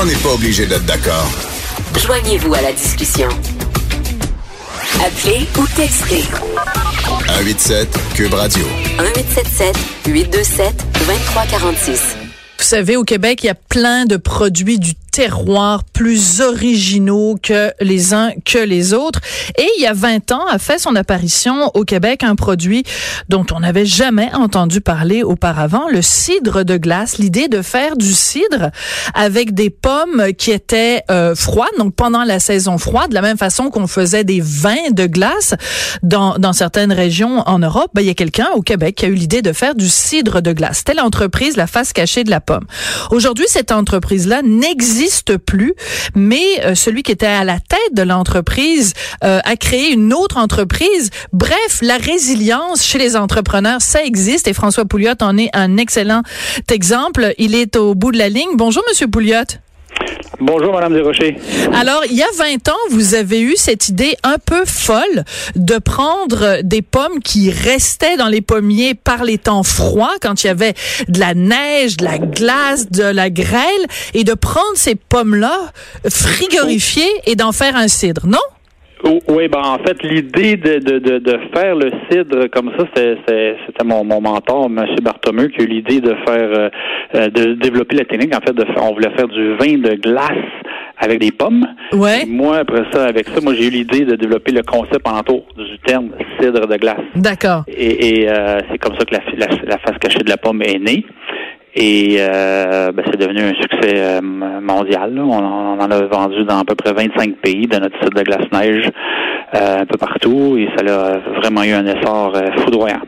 On n'est pas obligé d'être d'accord. Joignez-vous à la discussion. Appelez ou textez 187 Cube Radio. 1877 827 2346. Vous savez, au Québec, il y a plein de produits du terroirs plus originaux que les uns que les autres. Et il y a 20 ans, a fait son apparition au Québec un produit dont on n'avait jamais entendu parler auparavant, le cidre de glace. L'idée de faire du cidre avec des pommes qui étaient euh, froides, donc pendant la saison froide, de la même façon qu'on faisait des vins de glace dans, dans certaines régions en Europe. Ben, il y a quelqu'un au Québec qui a eu l'idée de faire du cidre de glace. C'était l'entreprise La Face Cachée de la Pomme. Aujourd'hui, cette entreprise-là n'existe plus, mais euh, celui qui était à la tête de l'entreprise euh, a créé une autre entreprise. Bref, la résilience chez les entrepreneurs, ça existe et François Pouliot en est un excellent exemple. Il est au bout de la ligne. Bonjour, Monsieur Pouliot. Bonjour, Madame Desrochers. Alors, il y a 20 ans, vous avez eu cette idée un peu folle de prendre des pommes qui restaient dans les pommiers par les temps froids, quand il y avait de la neige, de la glace, de la grêle, et de prendre ces pommes-là frigorifiées et d'en faire un cidre, non? Oui, ben en fait, l'idée de, de, de, de, faire le cidre comme ça, c'était mon, mon mentor, M. Barthomeu, qui a eu l'idée de faire euh, de développer la technique. En fait, de, on voulait faire du vin de glace avec des pommes. Ouais. moi, après ça, avec ça, moi j'ai eu l'idée de développer le concept en entour du terme cidre de glace. D'accord. Et, et euh, c'est comme ça que la, la, la face cachée de la pomme est née. Et euh, ben, c'est devenu un succès euh, mondial. On, on, en a vendu dans à peu près 25 pays de notre site de glace-neige euh, un peu partout et ça a vraiment eu un essor euh, foudroyant.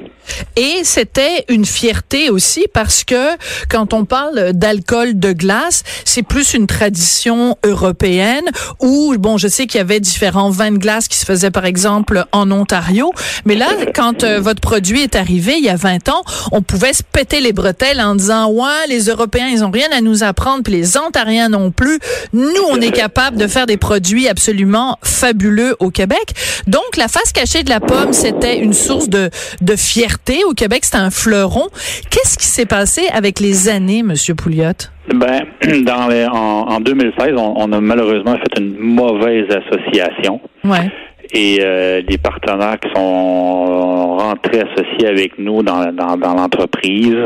Et c'était une fierté aussi parce que quand on parle d'alcool de glace, c'est plus une tradition européenne où, bon, je sais qu'il y avait différents vins de glace qui se faisaient par exemple en Ontario, mais là, quand euh, votre produit est arrivé il y a 20 ans, on pouvait se péter les bretelles en disant, ouais, les Européens, ils ont rien à nous apprendre, puis les Ontariens non plus. Nous, on est capable de faire des produits absolument fabuleux au Québec. Donc, la face cachée de la pomme, c'était une source de, de fierté. Au Québec, c'était un fleuron. Qu'est-ce qui s'est passé avec les années, Monsieur Pouliot? Ben, dans les, en, en 2016, on, on, a malheureusement fait une mauvaise association. Ouais. Et euh, les partenaires qui sont rentrés associés avec nous dans, dans, dans l'entreprise,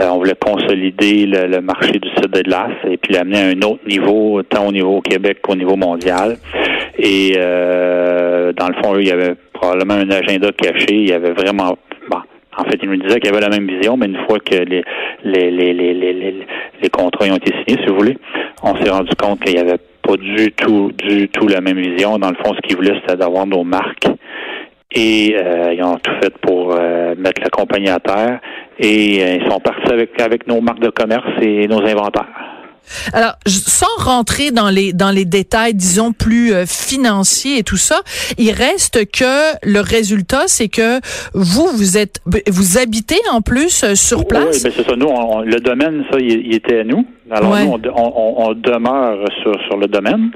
euh, on voulait consolider le, le marché du site de glace et puis l'amener à un autre niveau, tant au niveau Québec qu'au niveau mondial. Et euh, dans le fond, eux, il y avait probablement un agenda caché. Il y avait vraiment en fait, ils nous disaient qu'il avait la même vision, mais une fois que les les, les, les, les, contrats ont été signés, si vous voulez, on s'est rendu compte qu'il y avait pas du tout, du tout la même vision. Dans le fond, ce qu'ils voulaient, c'était d'avoir nos marques. Et euh, ils ont tout fait pour euh, mettre la compagnie à terre. Et euh, ils sont partis avec, avec nos marques de commerce et nos inventaires. Alors, sans rentrer dans les dans les détails, disons plus euh, financiers et tout ça, il reste que le résultat, c'est que vous vous êtes vous habitez en plus euh, sur place? Oui, ben c'est ça. Nous, on, le domaine, ça, il, il, était à nous. Alors Ouais. nous, on, on, on demeure sur sur le domaine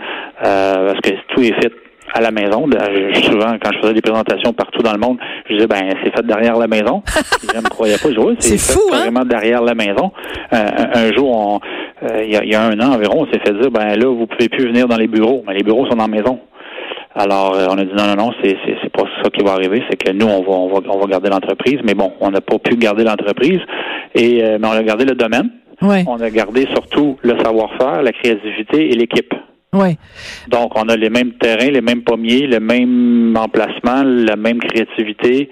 euh, parce que tout est fait à la maison. Je- souvent, quand je faisais des présentations partout dans le monde, je disais, ben, c'est fait derrière la maison. Gens ne croyaient pas. Je C'est fait fou, hein? derrière la maison. Euh, un, un jour, on, euh, il, y a, il y a un an environ, on s'est fait dire, ben là, vous pouvez plus venir dans les bureaux. Mais les bureaux sont dans la maison. Alors, euh, on a dit non, non, non, c'est, c'est, c'est pas ça qui va arriver, c'est que nous, on va, on va, on va garder l'entreprise, mais bon, on n'a pas pu garder l'entreprise, et euh, mais on a gardé le domaine, Ouais, on a gardé surtout le savoir-faire, la créativité et l'équipe. ouais. Donc, on a les mêmes terrains, les mêmes pommiers, le même emplacement, la même créativité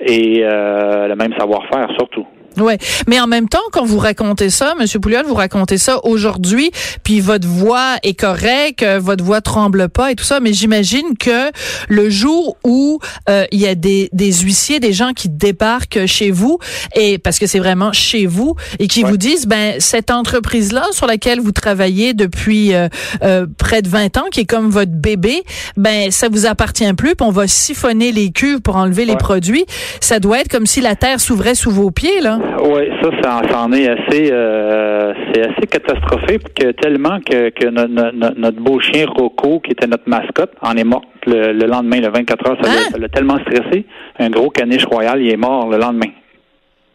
et euh, le même savoir-faire surtout. Ouais, mais en même temps, quand vous racontez ça, Monsieur Pouliot, vous racontez ça aujourd'hui, puis votre voix est correcte, euh, votre voix tremble pas et tout ça, mais j'imagine que le jour où euh, il y a des, des huissiers, des gens qui débarquent chez vous, et parce que c'est vraiment chez vous, et qui vous disent, ben cette entreprise-là sur laquelle vous travaillez depuis euh, près de 20 ans, qui est comme votre bébé, ben ça vous appartient plus, puis on va siphonner les cuves pour enlever les produits. Ça doit être comme si la terre s'ouvrait sous vos pieds, là. Oui, ça, ça, en est assez, euh, c'est assez catastrophique que tellement que, que notre beau chien Rocco, qui était notre mascotte, en est mort le, lendemain, le 24 heures. Hein? Ça l'a tellement stressé. Un gros caniche royal, il est mort le lendemain.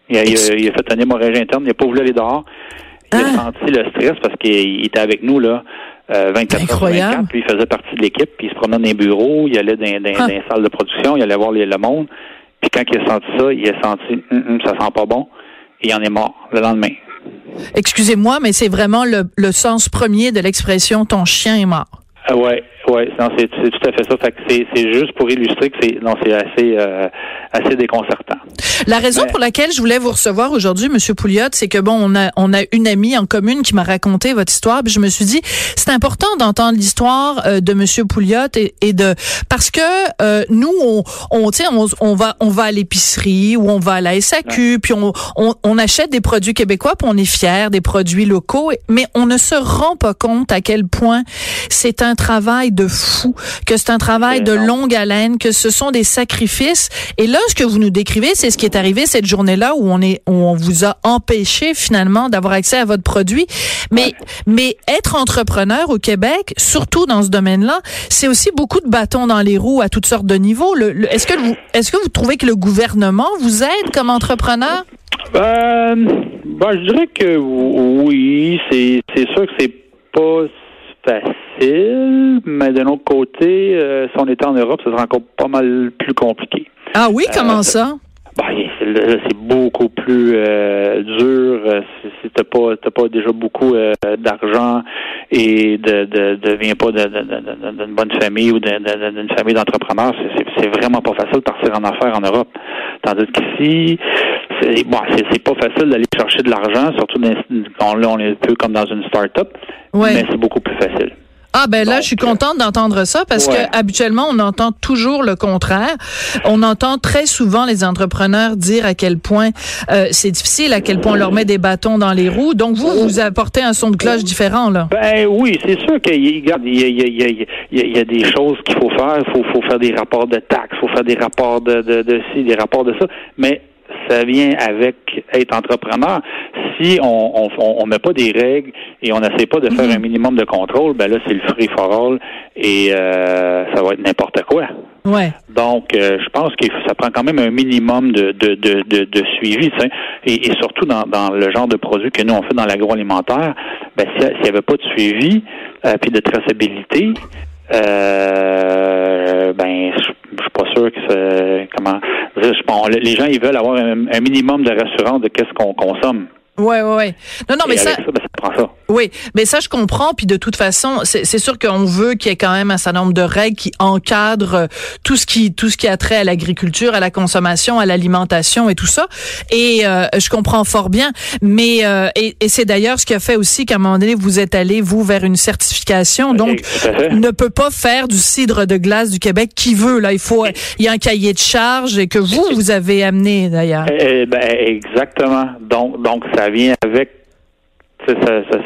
Il a, il a, fait une hémorragie interne. Il n'a pas voulu aller dehors. Il a hein? senti le stress parce qu'il était avec nous là. 24 euh, heures 24, puis il faisait partie de l'équipe, puis il se promenait dans les bureaux, il allait dans, dans, hein? les salles de production, il allait voir le monde. Puis quand il a senti ça, il a senti hum, hum, ça sent pas bon il en est mort le lendemain. Excusez-moi, mais c'est vraiment le, le sens premier de l'expression ton chien est mort. Ah non, c'est tout à fait ça. Fait c'est c'est juste pour illustrer que c'est non, c'est assez euh, assez déconcertant. La raison pour laquelle je voulais vous recevoir aujourd'hui, Monsieur Pouliot, c'est que bon, on a on a une amie en commune qui m'a raconté votre histoire, puis je me suis dit c'est important d'entendre l'histoire euh, de Monsieur Pouliot et, et, de parce que euh, nous on on, on on va on va à l'épicerie ou on va à la SAQ, puis on, on on achète des produits québécois, puis on est fier des produits locaux, mais on ne se rend pas compte à quel point c'est un travail de fou, que c'est un travail de longue haleine, que ce sont des sacrifices. Et là, ce que vous nous décrivez, c'est ce qui est arrivé cette journée-là où on est, où on vous a empêché finalement d'avoir accès à votre produit. Mais, mais être entrepreneur au Québec, surtout dans ce domaine-là, c'est aussi beaucoup de bâtons dans les roues à toutes sortes de niveaux. Le, est-ce que vous, est-ce que vous trouvez que le gouvernement vous aide comme entrepreneur? Euh, ben, je dirais que oui, c'est, c'est sûr que c'est pas facile, mais d'un autre côté, euh, si on était en Europe, ce serait encore pas mal plus compliqué. Ah oui, comment euh, ça? Ben, c'est beaucoup plus euh, dur si t'as pas t'as pas déjà beaucoup d'argent et de, de, de viens pas d'une bonne famille ou d'une famille d'entrepreneurs, c'est vraiment pas facile de partir en affaires en Europe. Tandis qu'ici, c'est bon, c'est pas facile d'aller chercher de l'argent, surtout quand là on est un peu comme dans une start-up, mais c'est beaucoup plus facile. Ah ben là, je suis contente d'entendre ça parce que habituellement, on entend toujours le contraire. On entend très souvent les entrepreneurs dire à quel point euh, c'est difficile, à quel point on leur met des bâtons dans les roues. Donc vous, vous apportez un son de cloche différent là. Ben oui, c'est sûr qu'il y, y, a des choses qu'il faut faire. Il faut, faut faire des rapports de taxes, il faut faire des rapports de, de, de ci, des rapports de ça. Mais ça vient avec être entrepreneur. Si on on, on met pas des règles et on n'essaie pas de faire mhm. un minimum de contrôle, ben là c'est le free for all et euh, ça va être n'importe quoi. Ouais. Donc, euh, je pense que ça prend quand même un minimum de, de, de, de, suivi, et, et, surtout dans, dans le genre de produits que nous on fait dans l'agroalimentaire, ben s'il n'y avait pas de suivi euh, puis de traçabilité, euh, ben, je, suis pas sûr que c'est comment. Je, les gens ils veulent avoir un, un minimum de rassurance de qu'est-ce qu'on consomme. Ouais, ouais, ouais. Non, non, mais ça, ça, ben, ça. Oui, mais ça, je comprends. Puis de toute façon, c'est sûr qu'on veut qu'il y ait quand même un certain nombre de règles qui encadrent tout ce qui, tout ce qui a trait à l'agriculture, à la consommation, à l'alimentation et tout ça. Et euh, je comprends fort bien. Mais euh, et, et c'est d'ailleurs ce qui a fait aussi qu'à un moment donné, vous êtes allé vous vers une certification. Donc, ne peut pas faire du cidre de glace du Québec qui veut. Là, il faut, il y a un cahier de charge et que vous vous avez amené d'ailleurs. Eh, ben, exactement. Donc, donc ça vient avec ça,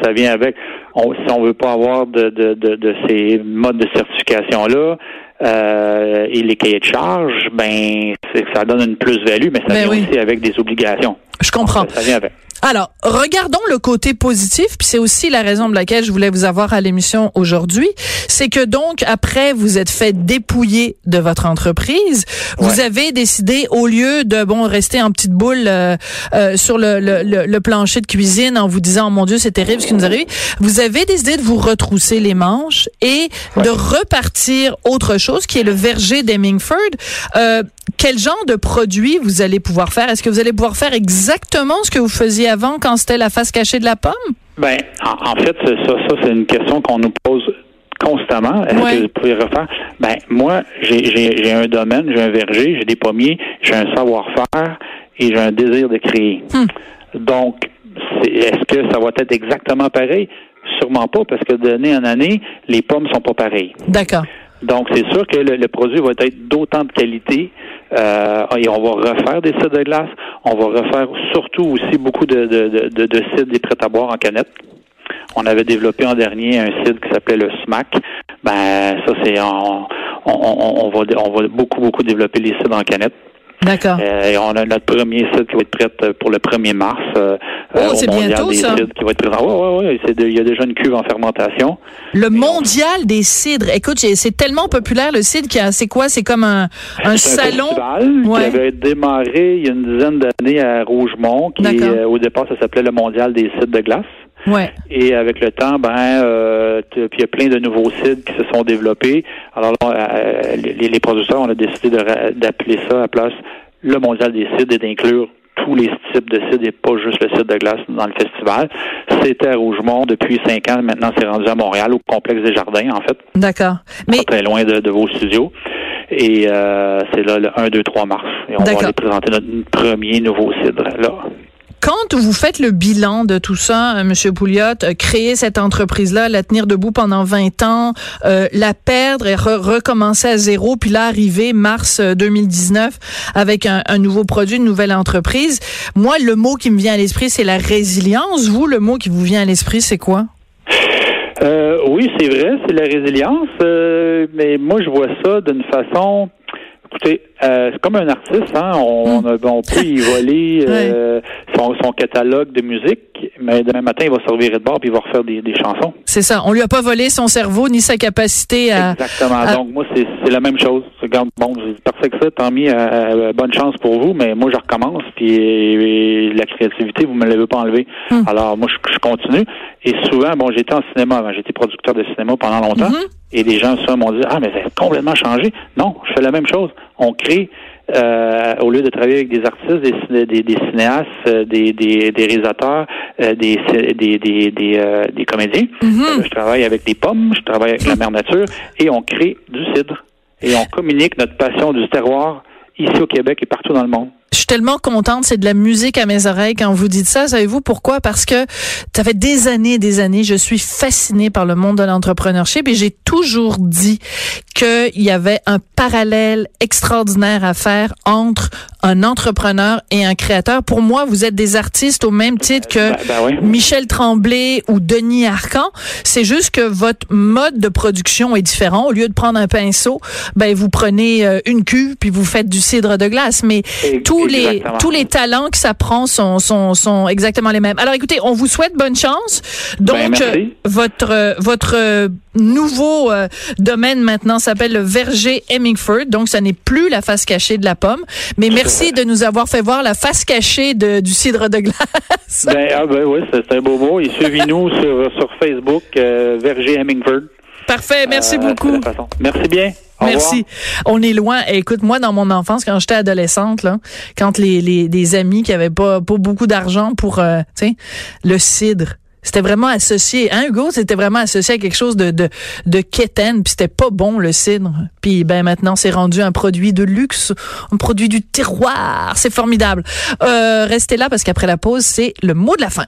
ça, vient avec. si on veut pas avoir de, de, de, ces modes de certification-là euh, et les cahiers de charge, ben ça donne une plus-value, mais ça ben vient aussi avec des obligations. Je comprends. ça vient avec. Alors, regardons le côté positif, puis c'est aussi la raison de laquelle je voulais vous avoir à l'émission aujourd'hui, c'est que donc après vous êtes fait dépouiller de votre entreprise, vous avez décidé au lieu de bon rester en petite boule euh, euh, sur le, le, le, plancher de cuisine en vous disant oh, mon Dieu c'est terrible ce qui nous arrive, vous avez décidé de vous retrousser les manches et de repartir autre chose qui est le verger d'Hemingford. Euh, quel genre de produit vous allez pouvoir faire? Est-ce que vous allez pouvoir faire exactement ce que vous faisiez avant quand c'était la face cachée de la pomme? Ben, en, fait, ça, ça c'est une question qu'on nous pose constamment. Est-ce que vous pouvez refaire? Ben, moi, j'ai un domaine, j'ai un verger, j'ai des pommiers, j'ai un savoir-faire et j'ai un désir de créer. Donc, c'est- est-ce que ça va être exactement pareil? Sûrement pas, parce que d'année en année, les pommes sont pas pareilles. D'accord. Donc, c'est sûr que le, le produit va être d'autant de qualité euh, et on va refaire des cidres de glace. On va refaire surtout aussi beaucoup de, de, de, de, cidres des prêts à boire en canette. On avait développé en dernier un cidre qui s'appelait le SMAC. Ben, ça, c'est on, on, on, va on va beaucoup, beaucoup développer les cidres en canette. D'accord. Euh, et on a notre premier site qui va être prêt pour le 1er mars. euh, Oh, euh, c'est bientôt, des ça. cidres qui va être présent. Oui, oui, oui. Il y a déjà une cuve en fermentation. Le mondial des cidres. Écoute, c'est- tellement populaire le cidre qu'il y a, c'est quoi? C'est comme un, un un salon. festival Ouais. qui avait démarré il y a une dizaine d'années à Rougemont, qui euh, au départ ça s'appelait le Mondial des cidres de glace. Ouais. Et avec le temps, ben, euh, puis il y a plein de nouveaux cidres qui se sont développés. Alors là, euh, les, les producteurs, on a décidé d'appeler ça à la place le Mondial des cidres et d'inclure tous les types de cidres et pas juste le cidre de glace dans le festival. C'était à Rougemont depuis cinq ans. Maintenant, c'est rendu à Montréal, au complexe des Jardins, en fait D'accord. Mais pas très loin de, de vos studios. Et euh, c'est là le 1, 2, 3 mars. Et on va aller présenter notre premier nouveau cidre là. Quand vous faites le bilan de tout ça, euh, Monsieur Pouliot, euh, créer cette entreprise-là, la tenir debout pendant 20 ans, euh, la perdre et re- recommencer à zéro, puis là arriver mars euh, 2019 avec un, nouveau produit, une nouvelle entreprise. Moi, le mot qui me vient à l'esprit, c'est la résilience. Vous, le mot qui vous vient à l'esprit, c'est quoi? Oui, c'est vrai, c'est la résilience, mais moi je vois ça d'une façon. Écoutez, euh, c'est comme un artiste, hein. On, on a- on peut y voler euh, son, son catalogue de musique, mais demain matin il va se revirer de bord puis il va refaire des, des chansons. C'est ça. On lui a pas volé son cerveau ni sa capacité à. Exactement. à- Donc moi c'est la même chose. Regarde, bon, parfait que ça, tant mieux, euh, euh, bonne chance pour vous, mais moi je recommence puis euh, la créativité vous me l'avez pas enlevée. Hmm. Alors moi je, je continue et souvent bon j'étais en cinéma, j'étais producteur de cinéma pendant longtemps Mhm. et les gens souvent m'ont dit ah mais ça a complètement changé. Non, je fais la même chose. On crée euh, au lieu de travailler avec des artistes, des, ciné- des, des cinéastes, euh, des, des, des réalisateurs, euh, des, des, des, des, euh, des comédiens, Mhm. je travaille avec des pommes, je travaille avec la mère nature et on crée du cidre. Et on communique notre passion du terroir ici au Québec et partout dans le monde. Je suis tellement contente, c'est de la musique à mes oreilles quand vous dites ça. Savez-vous pourquoi? Parce que ça fait des années et des années, je suis fascinée par le monde de l'entrepreneurship et j'ai toujours dit qu'il y avait un parallèle extraordinaire à faire entre un entrepreneur et un créateur. Pour moi, vous êtes des artistes au même titre que Ben, ben oui. Michel Tremblay ou Denis Arcan. C'est juste que votre mode de production est différent. Au lieu de prendre un pinceau, ben vous prenez euh, une cuve puis vous faites du cidre de glace. Mais Et- tous les exactement. tous les talents que ça prend sont sont sont exactement les mêmes. Alors écoutez, on vous souhaite bonne chance. Donc Ben, merci. euh, votre euh, votre euh, nouveau euh, domaine maintenant s'appelle le verger Hemingford. Donc ça n'est plus la face cachée de la pomme, mais merci de nous avoir fait voir la face cachée de, du cidre de glace. Ben, ah ben oui, c'est un beau mot. Et suivez-nous sur, sur Facebook, euh, Verger Hemingford. Parfait, merci Euh, beaucoup. Merci bien. Merci. On est loin. Et Écoute, moi, dans mon enfance, quand j'étais adolescente, quand les, les des amis qui avaient pas, pas beaucoup d'argent pour, euh, le cidre, c'était vraiment associé, hein, Hugo? C'était vraiment associé à quelque chose de, de, de quétaine, puis c'était pas bon, le cidre. Puis, ben, maintenant, c'est rendu un produit de luxe, un produit du terroir. C'est formidable. Euh, restez là, parce qu'après la pause, c'est le mot de la fin.